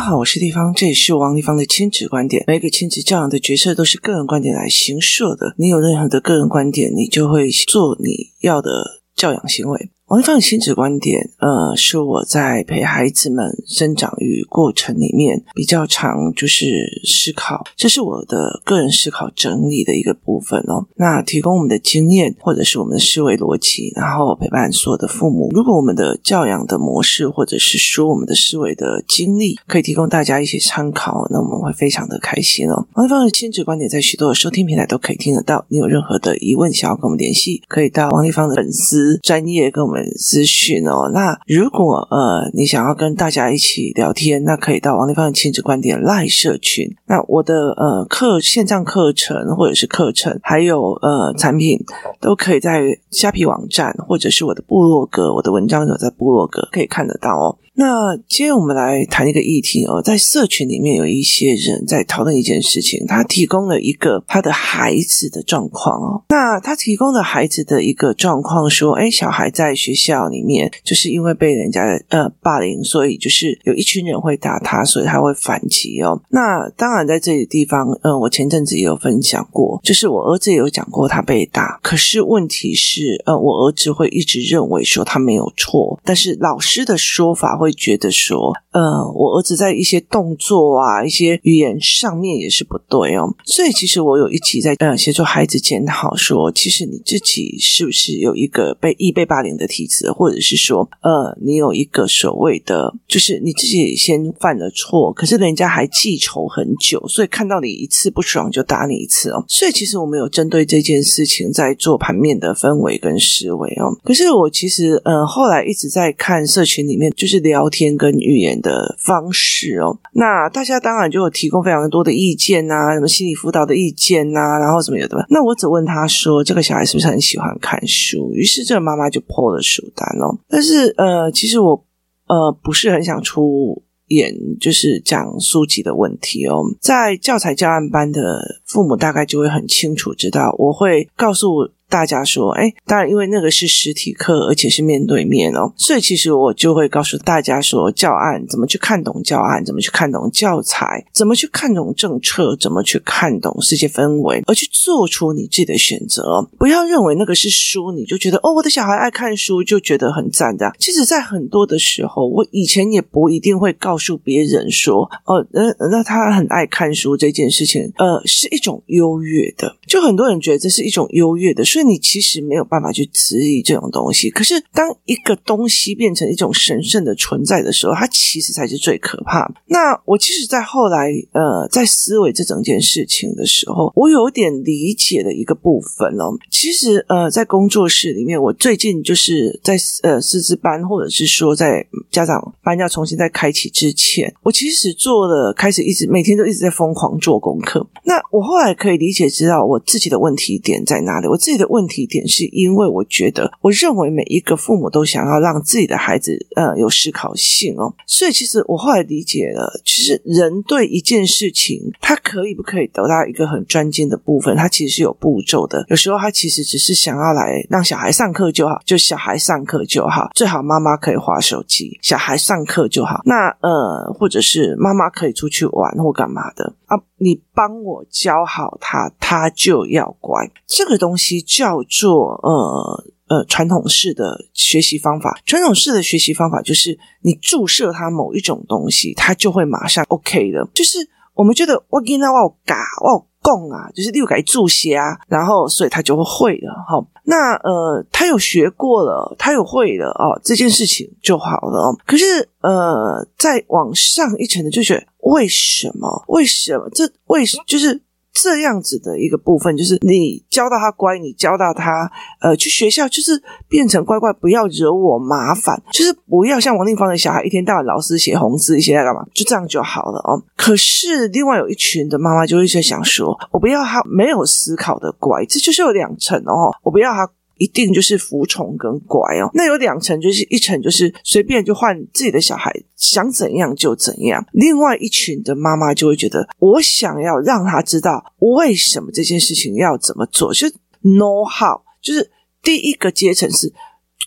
大家好，我是丽芳，这里是王丽芳的亲子观点。每个亲子教养的角色都是个人观点来形设的。你有任何的个人观点，你就会做你要的教养行为。王丽芳的亲子观点，呃，是我在陪孩子们生长育过程里面比较常就是思考，这是我的个人思考整理的一个部分哦。那提供我们的经验或者是我们的思维逻辑，然后陪伴所有的父母。如果我们的教养的模式，或者是说我们的思维的经历，可以提供大家一些参考，那我们会非常的开心哦。王丽芳的亲子观点在许多的收听平台都可以听得到。你有任何的疑问想要跟我们联系，可以到王丽芳的粉丝专业跟我们。资讯哦，那如果呃你想要跟大家一起聊天，那可以到王立芳的亲子观点赖社群。那我的呃课线上课程或者是课程，还有呃产品，都可以在虾皮网站或者是我的部落格，我的文章有在部落格可以看得到哦。那今天我们来谈一个议题哦，在社群里面有一些人在讨论一件事情，他提供了一个他的孩子的状况哦。那他提供的孩子的一个状况说，诶，小孩在学校里面就是因为被人家呃霸凌，所以就是有一群人会打他，所以他会反击哦。那当然在这里地方，呃，我前阵子也有分享过，就是我儿子也有讲过他被打，可是问题是，呃，我儿子会一直认为说他没有错，但是老师的说法会。觉得说，呃，我儿子在一些动作啊、一些语言上面也是不对哦，所以其实我有一集在呃协助孩子检讨说，其实你自己是不是有一个被易被霸凌的体质，或者是说，呃，你有一个所谓的，就是你自己先犯了错，可是人家还记仇很久，所以看到你一次不爽就打你一次哦。所以其实我们有针对这件事情在做盘面的氛围跟思维哦。可是我其实呃后来一直在看社群里面，就是连聊。天跟语言的方式哦，那大家当然就有提供非常多的意见呐、啊，什么心理辅导的意见呐、啊，然后什么有的。那我只问他说，这个小孩是不是很喜欢看书？于是这个妈妈就破了书单哦。但是呃，其实我呃不是很想出演，就是讲书籍的问题哦。在教材教案班的父母大概就会很清楚知道，我会告诉。大家说，哎，当然，因为那个是实体课，而且是面对面哦，所以其实我就会告诉大家说，教案怎么去看懂教案，怎么去看懂教材，怎么去看懂政策，怎么去看懂世界氛围，而去做出你自己的选择。不要认为那个是书，你就觉得哦，我的小孩爱看书，就觉得很赞的。其实，在很多的时候，我以前也不一定会告诉别人说，哦，那那他很爱看书这件事情，呃，是一种优越的。就很多人觉得这是一种优越的，所以你其实没有办法去质疑这种东西。可是，当一个东西变成一种神圣的存在的时候，它其实才是最可怕。那我其实，在后来呃，在思维这整件事情的时候，我有点理解的一个部分哦。其实呃，在工作室里面，我最近就是在呃师资班，或者是说在家长班要重新再开启之前，我其实做了开始一直每天都一直在疯狂做功课。那我后来可以理解知道我自己的问题点在哪里，我自己的问题点是因为我觉得，我认为每一个父母都想要让自己的孩子呃有思考性哦，所以其实我后来理解了，其实人对一件事情，他可以不可以得到一个很专精的部分，他其实是有步骤的。有时候他其实只是想要来让小孩上课就好，就小孩上课就好，最好妈妈可以划手机，小孩上课就好。那呃，或者是妈妈可以出去玩或干嘛的啊？你帮我教好他，他就要乖。这个东西叫做呃呃传统式的学习方法。传统式的学习方法就是你注射他某一种东西，他就会马上 OK 的。就是我们觉得我给他我嘎我供啊，就是六改注写啊，然后所以他就会会了哈。那呃，他有学过了，他有会了哦，这件事情就好了。可是呃，再往上一层的就觉得为什么？为什么？这为就是。这样子的一个部分，就是你教到他乖，你教到他呃去学校，就是变成乖乖，不要惹我麻烦，就是不要像王丽芳的小孩，一天到晚老师写红字，一些在干嘛，就这样就好了哦。可是另外有一群的妈妈就会在想说，我不要他没有思考的乖，这就是有两层哦，我不要他。一定就是服从跟乖哦，那有两层，就是一层就是随便就换自己的小孩想怎样就怎样，另外一群的妈妈就会觉得，我想要让他知道为什么这件事情要怎么做，就是 know how，就是第一个阶层是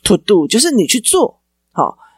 to do，就是你去做，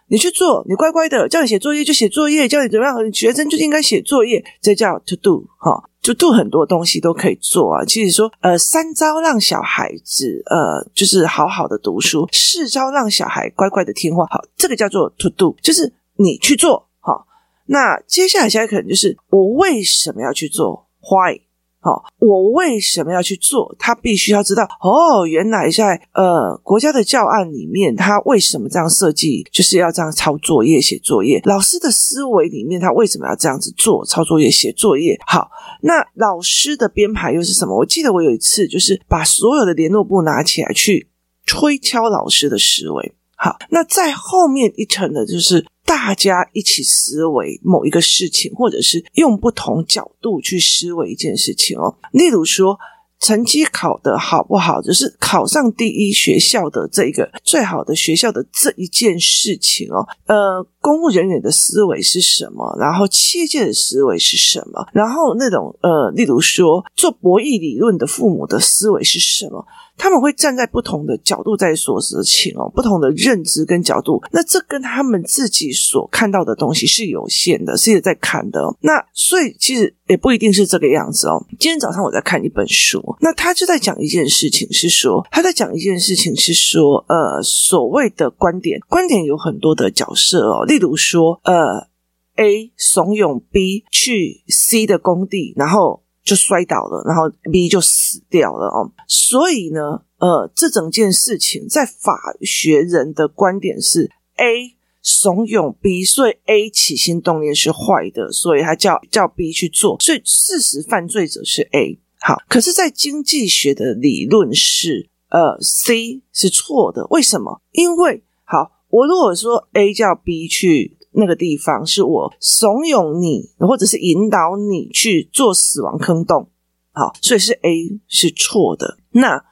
你去做，你乖乖的，叫你写作业就写作业，叫你怎么样，学生就应该写作业，这叫 to do 哈，to do 很多东西都可以做啊。其实说，呃，三招让小孩子呃，就是好好的读书，四招让小孩乖乖的听话，好，这个叫做 to do，就是你去做，好。那接下来现在可能就是我为什么要去做？Why？好，我为什么要去做？他必须要知道哦，原来在呃国家的教案里面，他为什么这样设计，就是要这样抄作业、写作业。老师的思维里面，他为什么要这样子做，抄作业、写作业？好，那老师的编排又是什么？我记得我有一次就是把所有的联络部拿起来去推敲老师的思维。好，那在后面一层的就是。大家一起思维某一个事情，或者是用不同角度去思维一件事情哦。例如说，成绩考得好不好，就是考上第一学校的这个最好的学校的这一件事情哦。呃，公务人员的思维是什么？然后企业的思维是什么？然后那种呃，例如说做博弈理论的父母的思维是什么？他们会站在不同的角度在说事情哦，不同的认知跟角度，那这跟他们自己所看到的东西是有限的，是也在看的。那所以其实也不一定是这个样子哦。今天早上我在看一本书，那他就在讲一件事情，是说他在讲一件事情是说，呃，所谓的观点，观点有很多的角色哦，例如说，呃，A 怂恿 B 去 C 的工地，然后。就摔倒了，然后 B 就死掉了哦。所以呢，呃，这整件事情在法学人的观点是 A 怂恿 B，所以 A 起心动念是坏的，所以他叫叫 B 去做，所以事实犯罪者是 A。好，可是，在经济学的理论是，呃，C 是错的。为什么？因为好，我如果说 A 叫 B 去。那个地方是我怂恿你，或者是引导你去做死亡坑洞，好，所以是 A 是错的。那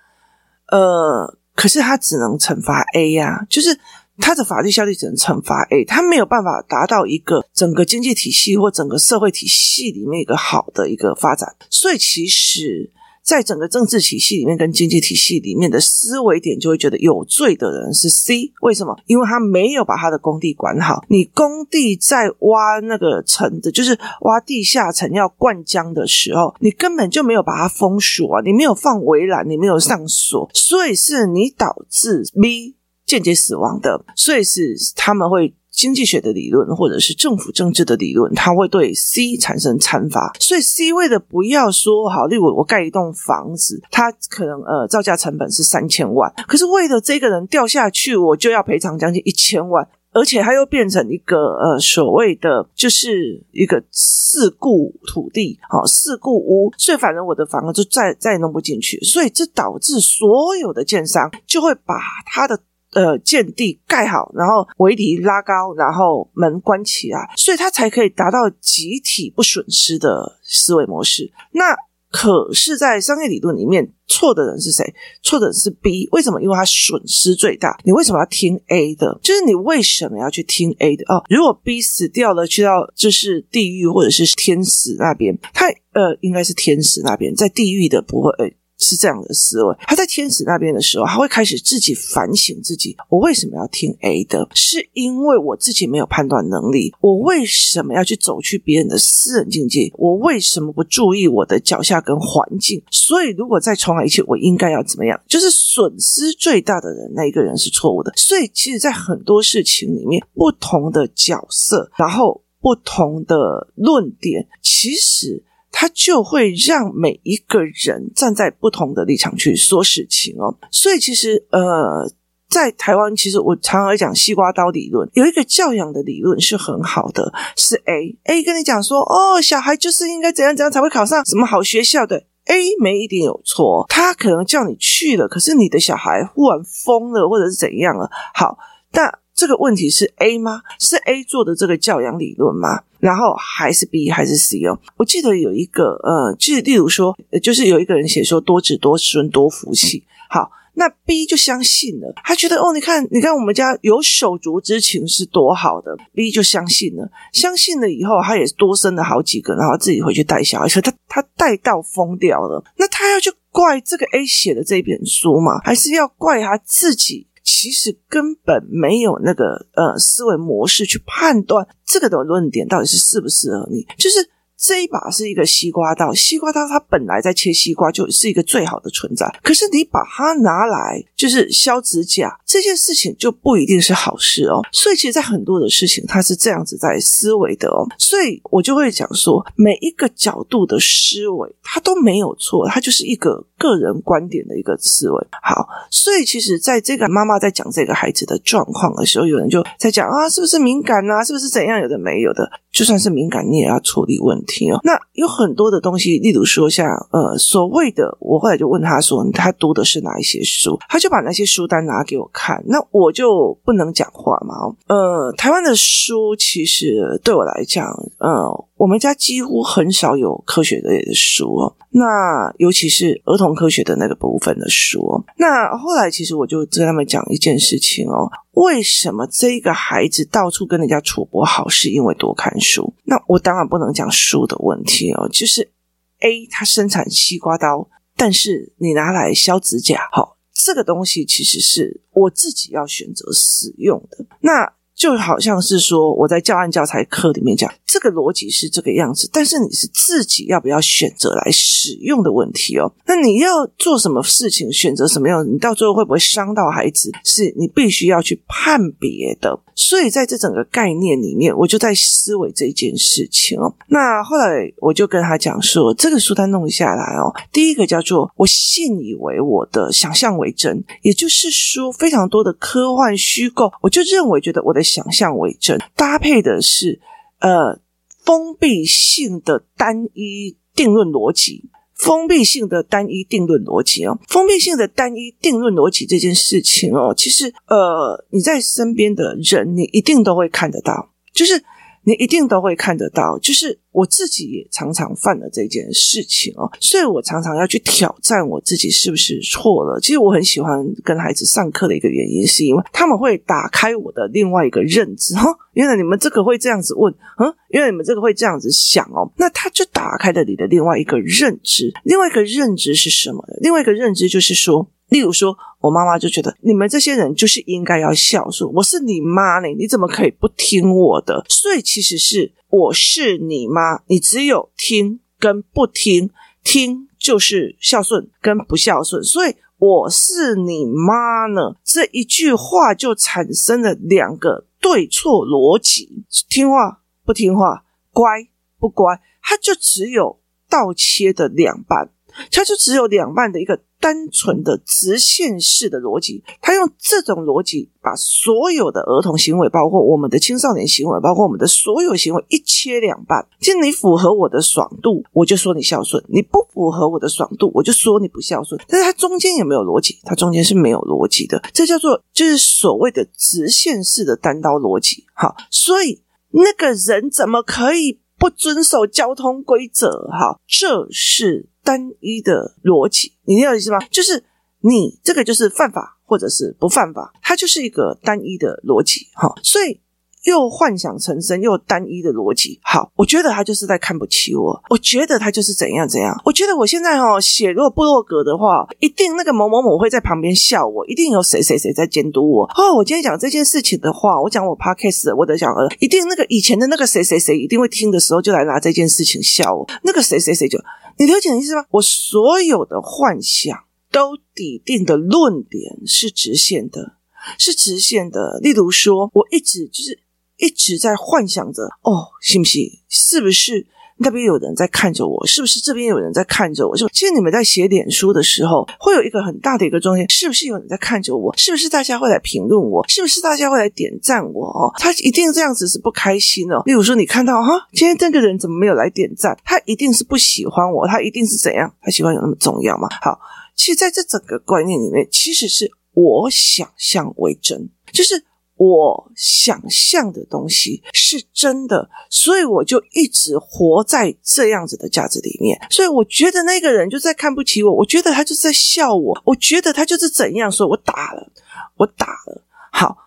呃，可是他只能惩罚 A 呀、啊，就是他的法律效力只能惩罚 A，他没有办法达到一个整个经济体系或整个社会体系里面一个好的一个发展。所以其实。在整个政治体系里面跟经济体系里面的思维点，就会觉得有罪的人是 C。为什么？因为他没有把他的工地管好。你工地在挖那个层的，就是挖地下层要灌浆的时候，你根本就没有把它封锁啊，你没有放围栏，你没有上锁，所以是你导致 B 间接死亡的。所以是他们会。经济学的理论，或者是政府政治的理论，它会对 C 产生参罚。所以 C 为了不要说好，例如我盖一栋房子，它可能呃造价成本是三千万，可是为了这个人掉下去，我就要赔偿将近一千万，而且它又变成一个呃所谓的就是一个事故土地，好事故屋，所以反正我的房子就再再也弄不进去，所以这导致所有的建商就会把他的。呃，建地盖好，然后围篱拉高，然后门关起来，所以他才可以达到集体不损失的思维模式。那可是，在商业理论里面，错的人是谁？错的人是 B。为什么？因为他损失最大。你为什么要听 A 的？就是你为什么要去听 A 的？哦，如果 B 死掉了，去到就是地狱或者是天使那边，他呃，应该是天使那边，在地狱的不会。是这样的思维，他在天使那边的时候，他会开始自己反省自己：我为什么要听 A 的？是因为我自己没有判断能力。我为什么要去走去别人的私人境界？我为什么不注意我的脚下跟环境？所以，如果再重来一次，我应该要怎么样？就是损失最大的人，那一个人是错误的。所以，其实，在很多事情里面，不同的角色，然后不同的论点，其实。他就会让每一个人站在不同的立场去说事情哦，所以其实呃，在台湾，其实我常常讲西瓜刀理论，有一个教养的理论是很好的，是 A A 跟你讲说哦，小孩就是应该怎样怎样才会考上什么好学校的。A 没一点有错，他可能叫你去了，可是你的小孩忽然疯了或者是怎样了，好，但。这个问题是 A 吗？是 A 做的这个教养理论吗？然后还是 B 还是 C 哦？我记得有一个呃，就是例如说，就是有一个人写说多子多孙多福气。好，那 B 就相信了，他觉得哦，你看，你看我们家有手足之情是多好的，B 就相信了，相信了以后，他也多生了好几个，然后自己回去带小孩，而且他他带到疯掉了。那他要去怪这个 A 写的这本书吗？还是要怪他自己？其实根本没有那个呃思维模式去判断这个的论点到底是适不适合你，就是。这一把是一个西瓜刀，西瓜刀它本来在切西瓜就是一个最好的存在，可是你把它拿来就是削指甲这件事情就不一定是好事哦。所以其实，在很多的事情，他是这样子在思维的哦。所以我就会讲说，每一个角度的思维，它都没有错，它就是一个个人观点的一个思维。好，所以其实在这个妈妈在讲这个孩子的状况的时候，有人就在讲啊，是不是敏感啊？是不是怎样？有的没有的，就算是敏感，你也要处理问题哦。那有很多的东西，例如说像呃所谓的，我后来就问他说，他读的是哪一些书？他就把那些书单拿给我看，看那我就不能讲话嘛。呃，台湾的书其实对我来讲，呃，我们家几乎很少有科学类的书哦。那尤其是儿童科学的那个部分的书。那后来其实我就跟他们讲一件事情哦。为什么这个孩子到处跟人家处不好？是因为多看书。那我当然不能讲书的问题哦，就是 A 他生产西瓜刀，但是你拿来削指甲，好，这个东西其实是我自己要选择使用的。那就好像是说我在教案教材课里面讲。这个逻辑是这个样子，但是你是自己要不要选择来使用的问题哦。那你要做什么事情，选择什么样，你到最后会不会伤到孩子，是你必须要去判别的。所以在这整个概念里面，我就在思维这件事情哦。那后来我就跟他讲说，这个书单弄下来哦，第一个叫做我信以为我的想象为真，也就是说非常多的科幻虚构，我就认为觉得我的想象为真，搭配的是呃。封闭性的单一定论逻辑，封闭性的单一定论逻辑哦，封闭性的单一定论逻辑这件事情哦，其实呃，你在身边的人，你一定都会看得到，就是你一定都会看得到，就是。我自己也常常犯了这件事情哦，所以我常常要去挑战我自己是不是错了。其实我很喜欢跟孩子上课的一个原因，是因为他们会打开我的另外一个认知哈。原来你们这个会这样子问，嗯，原来你们这个会这样子想哦，那他就打开了你的另外一个认知。另外一个认知是什么？另外一个认知就是说，例如说我妈妈就觉得你们这些人就是应该要孝顺，我是你妈呢，你怎么可以不听我的？所以其实是。我是你妈，你只有听跟不听，听就是孝顺跟不孝顺，所以我是你妈呢，这一句话就产生了两个对错逻辑：听话不听话，乖不乖，它就只有倒切的两半，它就只有两半的一个。单纯的直线式的逻辑，他用这种逻辑把所有的儿童行为，包括我们的青少年行为，包括我们的所有行为一切两半。既然你符合我的爽度，我就说你孝顺；你不符合我的爽度，我就说你不孝顺。但是它中间有没有逻辑？它中间是没有逻辑的。这叫做就是所谓的直线式的单刀逻辑。好，所以那个人怎么可以不遵守交通规则？好，这是。单一的逻辑，你明白意思吗？就是你这个就是犯法，或者是不犯法，它就是一个单一的逻辑，哈。所以又幻想成真，又单一的逻辑，好，我觉得他就是在看不起我，我觉得他就是怎样怎样，我觉得我现在哦写如果部落格的话，一定那个某某某会在旁边笑我，一定有谁谁谁在监督我。哦，我今天讲这件事情的话，我讲我 podcast，我的讲呃，一定那个以前的那个谁谁谁一定会听的时候，就来拿这件事情笑我，那个谁谁谁就。你了解的意思吗？我所有的幻想都底定的论点是直线的，是直线的。例如说，我一直就是一直在幻想着，哦，信不信？是不是？那边有人在看着我，是不是这边有人在看着我？就？其实你们在写脸书的时候，会有一个很大的一个中间，是不是有人在看着我？是不是大家会来评论我？是不是大家会来点赞我？哦，他一定这样子是不开心哦。例如说，你看到哈，今天这个人怎么没有来点赞？他一定是不喜欢我，他一定是怎样？他喜欢有那么重要吗？好，其实在这整个观念里面，其实是我想象为真，就是。我想象的东西是真的，所以我就一直活在这样子的价值里面。所以我觉得那个人就在看不起我，我觉得他就是在笑我，我觉得他就是怎样，所以我打了，我打了。好，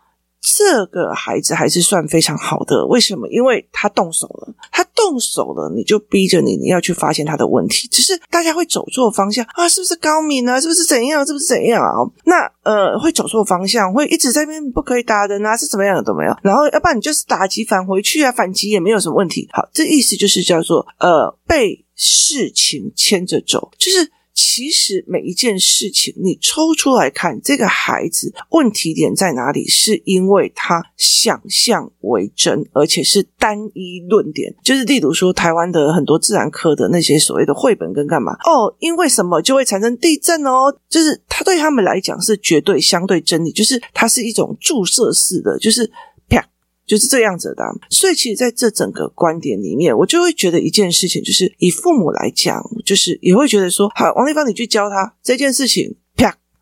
这个孩子还是算非常好的，为什么？因为他动手了。他动手了，你就逼着你，你要去发现他的问题。只是大家会走错方向啊，是不是高敏啊？是不是怎样？是不是怎样啊？那呃，会走错方向，会一直在那边不可以打人啊，是怎么样的都没有。然后要不然你就是打击返回去啊，反击也没有什么问题。好，这意思就是叫做呃，被事情牵着走，就是。其实每一件事情，你抽出来看，这个孩子问题点在哪里？是因为他想象为真，而且是单一论点。就是例如说，台湾的很多自然科的那些所谓的绘本跟干嘛哦，因为什么就会产生地震哦？就是他对他们来讲是绝对相对真理，就是它是一种注射式的，就是。就是这样子的，所以其实在这整个观点里面，我就会觉得一件事情，就是以父母来讲，就是也会觉得说，好，王立芳，你去教他这件事情，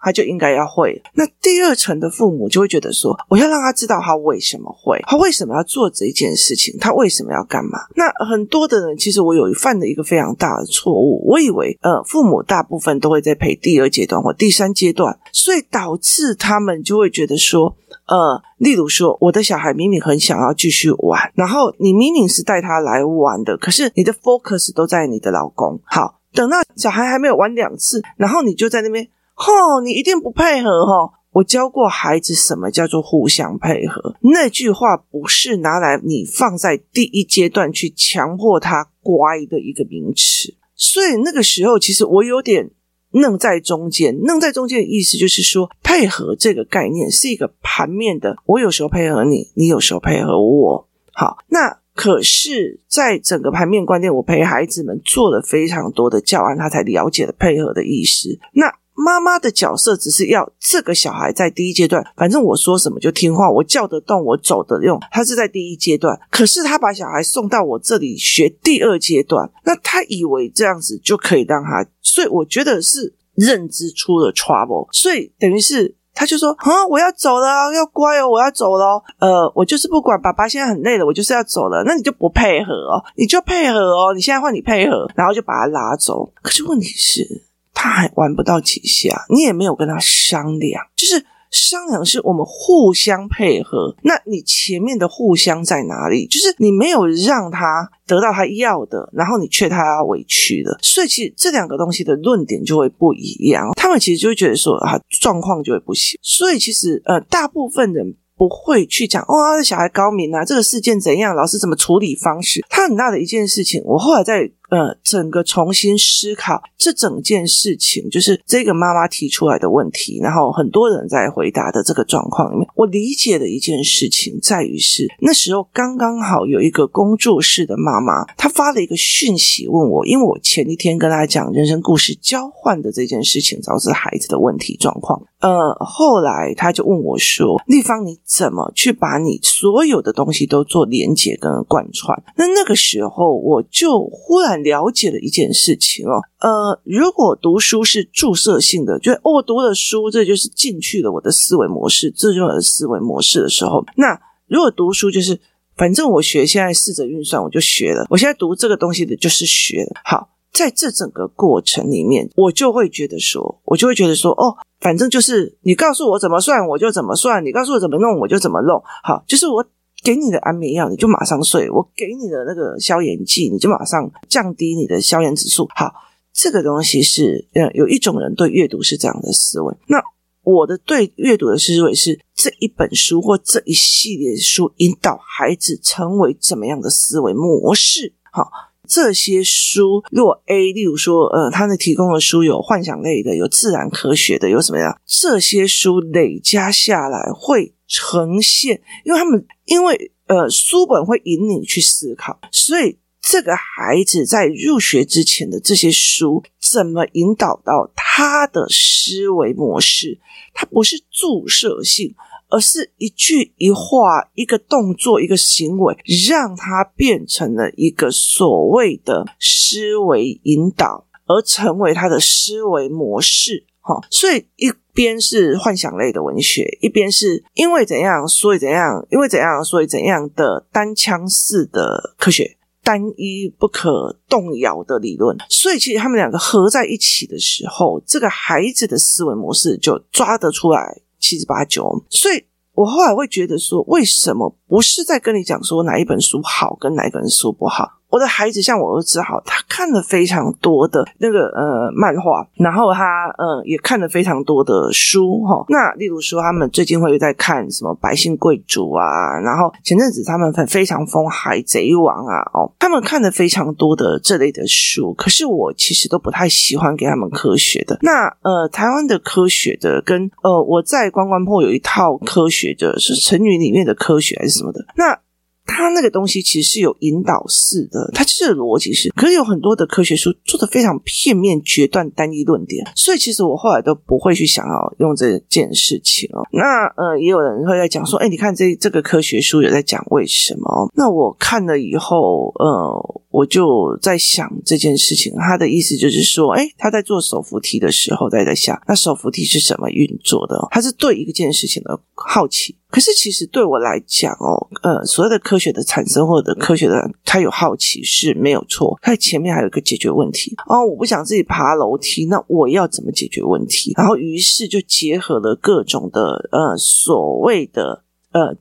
他就应该要会。那第二层的父母就会觉得说，我要让他知道他为什么会，他为什么要做这件事情，他为什么要干嘛。那很多的人，其实我有犯了一个非常大的错误，我以为，呃，父母大部分都会在陪第二阶段或第三阶段，所以导致他们就会觉得说。呃，例如说，我的小孩明明很想要继续玩，然后你明明是带他来玩的，可是你的 focus 都在你的老公。好，等到小孩还没有玩两次，然后你就在那边，吼，你一定不配合吼。我教过孩子什么叫做互相配合，那句话不是拿来你放在第一阶段去强迫他乖的一个名词。所以那个时候，其实我有点。愣在中间，愣在中间的意思就是说，配合这个概念是一个盘面的。我有时候配合你，你有时候配合我。好，那可是，在整个盘面观念，我陪孩子们做了非常多的教案，他才了解了配合的意思。那。妈妈的角色只是要这个小孩在第一阶段，反正我说什么就听话，我叫得动，我走得用，他是在第一阶段。可是他把小孩送到我这里学第二阶段，那他以为这样子就可以让他，所以我觉得是认知出了 trouble，所以等于是他就说：“啊，我要走了，要乖哦，我要走了。”呃，我就是不管爸爸现在很累了，我就是要走了。那你就不配合哦，你就配合哦，你现在换你配合，然后就把他拉走。可是问题是。他还玩不到几下，你也没有跟他商量，就是商量是我们互相配合。那你前面的互相在哪里？就是你没有让他得到他要的，然后你却他要委屈的，所以其实这两个东西的论点就会不一样。他们其实就会觉得说啊，状况就会不行。所以其实呃，大部分人。不会去讲哦，小孩高明啊，这个事件怎样，老师怎么处理方式？他很大的一件事情，我后来在呃整个重新思考这整件事情，就是这个妈妈提出来的问题，然后很多人在回答的这个状况里面，我理解的一件事情在于是那时候刚刚好有一个工作室的妈妈，她发了一个讯息问我，因为我前一天跟她讲人生故事交换的这件事情，导致孩子的问题状况。呃，后来他就问我说：“立方，你怎么去把你所有的东西都做连结跟贯穿？”那那个时候，我就忽然了解了一件事情哦。呃，如果读书是注射性的，就哦，我读了书，这就是进去了我的思维模式，这就是我的思维模式的时候，那如果读书就是反正我学现在试着运算，我就学了。我现在读这个东西的就是学。好，在这整个过程里面，我就会觉得说，我就会觉得说，哦。反正就是你告诉我怎么算，我就怎么算；你告诉我怎么弄，我就怎么弄。好，就是我给你的安眠药，你就马上睡；我给你的那个消炎剂，你就马上降低你的消炎指数。好，这个东西是，嗯，有一种人对阅读是这样的思维。那我的对阅读的思维是这一本书或这一系列书引导孩子成为怎么样的思维模式。好。这些书，若 A，例如说，呃，他们提供的书有幻想类的，有自然科学的，有什么样？这些书累加下来会呈现，因为他们因为呃书本会引你去思考，所以这个孩子在入学之前的这些书，怎么引导到他的思维模式？它不是注射性。而是一句一话、一个动作、一个行为，让它变成了一个所谓的思维引导，而成为他的思维模式。哈，所以一边是幻想类的文学，一边是因为怎样所以怎样，因为怎样所以怎样的单枪式的科学，单一不可动摇的理论。所以其实他们两个合在一起的时候，这个孩子的思维模式就抓得出来。七十八九，所以我后来会觉得说，为什么不是在跟你讲说哪一本书好跟哪一本书不好？我的孩子像我儿子好，他看了非常多的那个呃漫画，然后他呃也看了非常多的书哈。那例如说，他们最近会在看什么《百姓贵族》啊，然后前阵子他们很非常疯《海贼王》啊，哦，他们看了非常多的这类的书。可是我其实都不太喜欢给他们科学的。那呃，台湾的科学的跟呃，我在关关破有一套科学的，是成语里面的科学还是什么的？那。它那个东西其实是有引导式的，它就是逻辑是，可是有很多的科学书做的非常片面、决断、单一论点，所以其实我后来都不会去想要用这件事情哦。那呃，也有人会在讲说，哎，你看这这个科学书有在讲为什么？那我看了以后，呃，我就在想这件事情，他的意思就是说，哎，他在做手扶梯的时候，在在想，那手扶梯是怎么运作的？他是对一件事情的好奇。可是，其实对我来讲哦，呃，所谓的科学的产生或者科学的他有好奇是没有错，它前面还有一个解决问题哦。我不想自己爬楼梯，那我要怎么解决问题？然后，于是就结合了各种的呃所谓的呃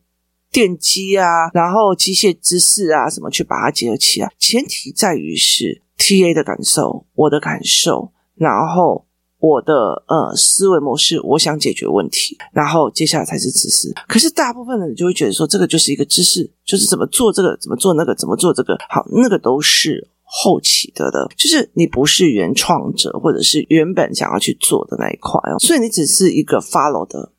电机啊，然后机械知识啊什么去把它结合起来。前提在于是 TA 的感受，我的感受，然后。我的呃思维模式，我想解决问题，然后接下来才是知识。可是大部分的人就会觉得说，这个就是一个知识，就是怎么做这个，怎么做那个，怎么做这个。好，那个都是后期的的，就是你不是原创者，或者是原本想要去做的那一块哦，所以你只是一个 follow 的。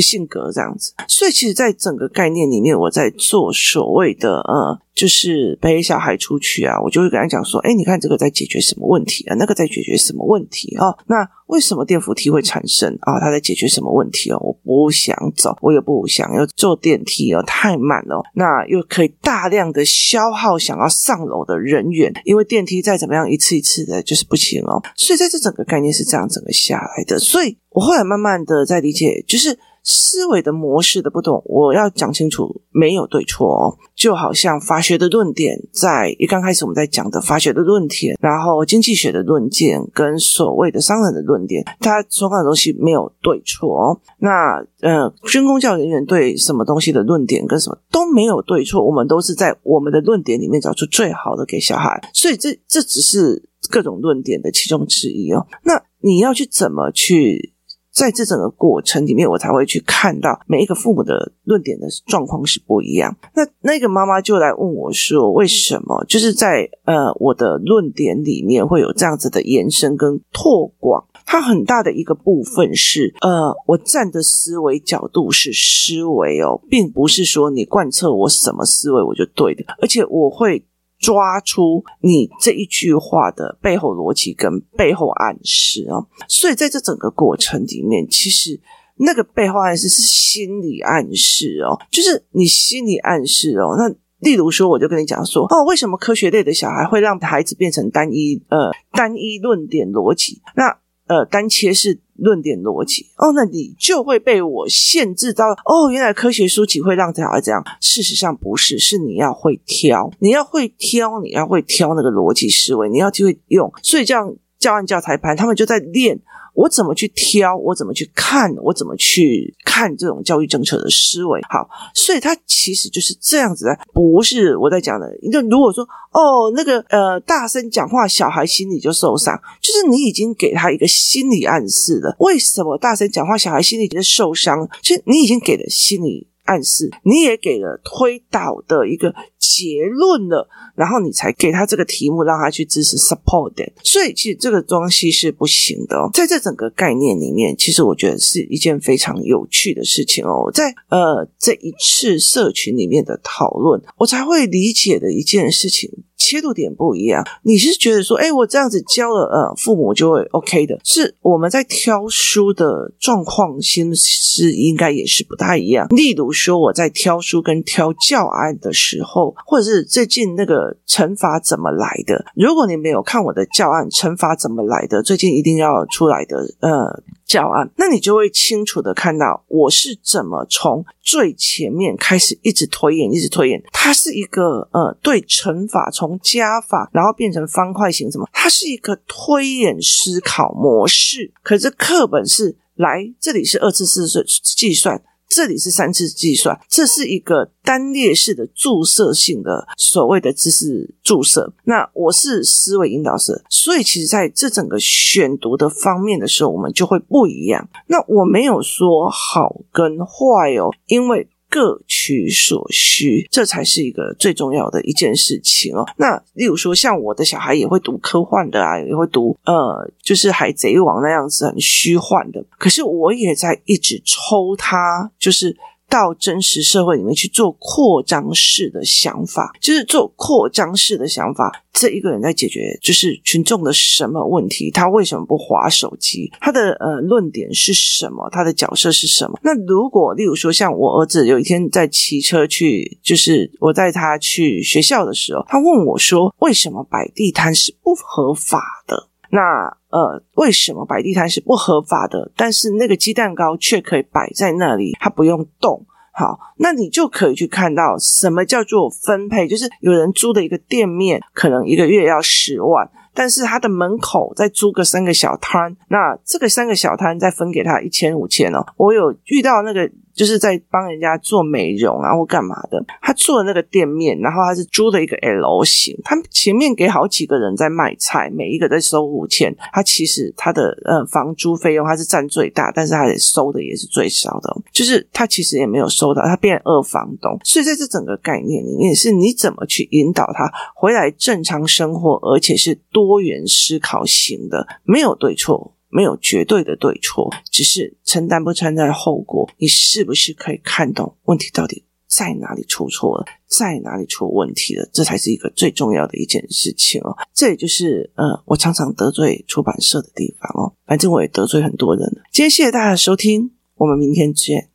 性格这样子，所以其实，在整个概念里面，我在做所谓的呃，就是陪小孩出去啊，我就会跟他讲说，哎，你看这个在解决什么问题啊？那个在解决什么问题啊？那为什么电扶梯会产生啊？它在解决什么问题哦？我不想走，我也不想要坐电梯哦，太慢了。那又可以大量的消耗想要上楼的人员，因为电梯再怎么样一次一次的，就是不行哦。所以在这整个概念是这样整个下来的。所以我后来慢慢的在理解，就是。思维的模式的不同，我要讲清楚，没有对错哦。就好像法学的论点，在一刚开始我们在讲的法学的论点，然后经济学的论点跟所谓的商人的论点，他所有的东西没有对错哦。那呃，军公教人员对什么东西的论点跟什么都没有对错，我们都是在我们的论点里面找出最好的给小孩。所以这这只是各种论点的其中之一哦。那你要去怎么去？在这整个过程里面，我才会去看到每一个父母的论点的状况是不一样。那那个妈妈就来问我说：“为什么？就是在呃我的论点里面会有这样子的延伸跟拓广？它很大的一个部分是呃，我站的思维角度是思维哦，并不是说你贯彻我什么思维我就对的，而且我会。”抓出你这一句话的背后逻辑跟背后暗示啊，所以在这整个过程里面，其实那个背后暗示是心理暗示哦，就是你心理暗示哦。那例如说，我就跟你讲说，哦，为什么科学类的小孩会让孩子变成单一呃单一论点逻辑？那呃单切式。论点逻辑哦，那你就会被我限制到哦。原来科学书籍会让小孩这样，事实上不是，是你要会挑，你要会挑，你要会挑那个逻辑思维，你要就会用。所以这样教案教材班，他们就在练。我怎么去挑？我怎么去看？我怎么去看这种教育政策的思维？好，所以它其实就是这样子的，不是我在讲的。就如果说哦，那个呃，大声讲话，小孩心里就受伤，就是你已经给他一个心理暗示了。为什么大声讲话，小孩心里就受伤？其实你已经给了心理暗示，你也给了推导的一个结论了。然后你才给他这个题目，让他去支持 support，。所以其实这个东西是不行的哦。在这整个概念里面，其实我觉得是一件非常有趣的事情哦。在呃这一次社群里面的讨论，我才会理解的一件事情。切入点不一样，你是觉得说，哎，我这样子教了，呃，父母就会 OK 的。是我们在挑书的状况，先是应该也是不太一样。例如说，我在挑书跟挑教案的时候，或者是最近那个乘法怎么来的，如果你没有看我的教案，乘法怎么来的，最近一定要出来的，呃。教案，那你就会清楚的看到我是怎么从最前面开始一直推演，一直推演。它是一个呃，对乘法从加法，然后变成方块形什么？它是一个推演思考模式。可是课本是来这里是二次式计算。这里是三次计算，这是一个单列式的注射性的所谓的知识注射。那我是思维引导式，所以其实在这整个选读的方面的时候，我们就会不一样。那我没有说好跟坏哦，因为。各取所需，这才是一个最重要的一件事情哦。那例如说，像我的小孩也会读科幻的啊，也会读呃，就是海贼王那样子很虚幻的。可是我也在一直抽他，就是。到真实社会里面去做扩张式的想法，就是做扩张式的想法。这一个人在解决就是群众的什么问题？他为什么不滑手机？他的呃论点是什么？他的角色是什么？那如果例如说，像我儿子有一天在骑车去，就是我带他去学校的时候，他问我说：“为什么摆地摊是不合法的？”那呃，为什么摆地摊是不合法的？但是那个鸡蛋糕却可以摆在那里，它不用动。好，那你就可以去看到什么叫做分配，就是有人租的一个店面，可能一个月要十万。但是他的门口再租个三个小摊，那这个三个小摊再分给他一千五千哦。我有遇到那个就是在帮人家做美容啊或干嘛的，他做的那个店面，然后他是租的一个 L 型，他前面给好几个人在卖菜，每一个在收五千，他其实他的呃房租费用他是占最大，但是他也收的也是最少的，就是他其实也没有收到，他变二房东。所以在这整个概念里面，是你怎么去引导他回来正常生活，而且是多。多元思考型的，没有对错，没有绝对的对错，只是承担不承担后果。你是不是可以看懂问题到底在哪里出错了，在哪里出问题了？这才是一个最重要的一件事情哦。这也就是呃，我常常得罪出版社的地方哦。反正我也得罪很多人了。今天谢谢大家的收听，我们明天见。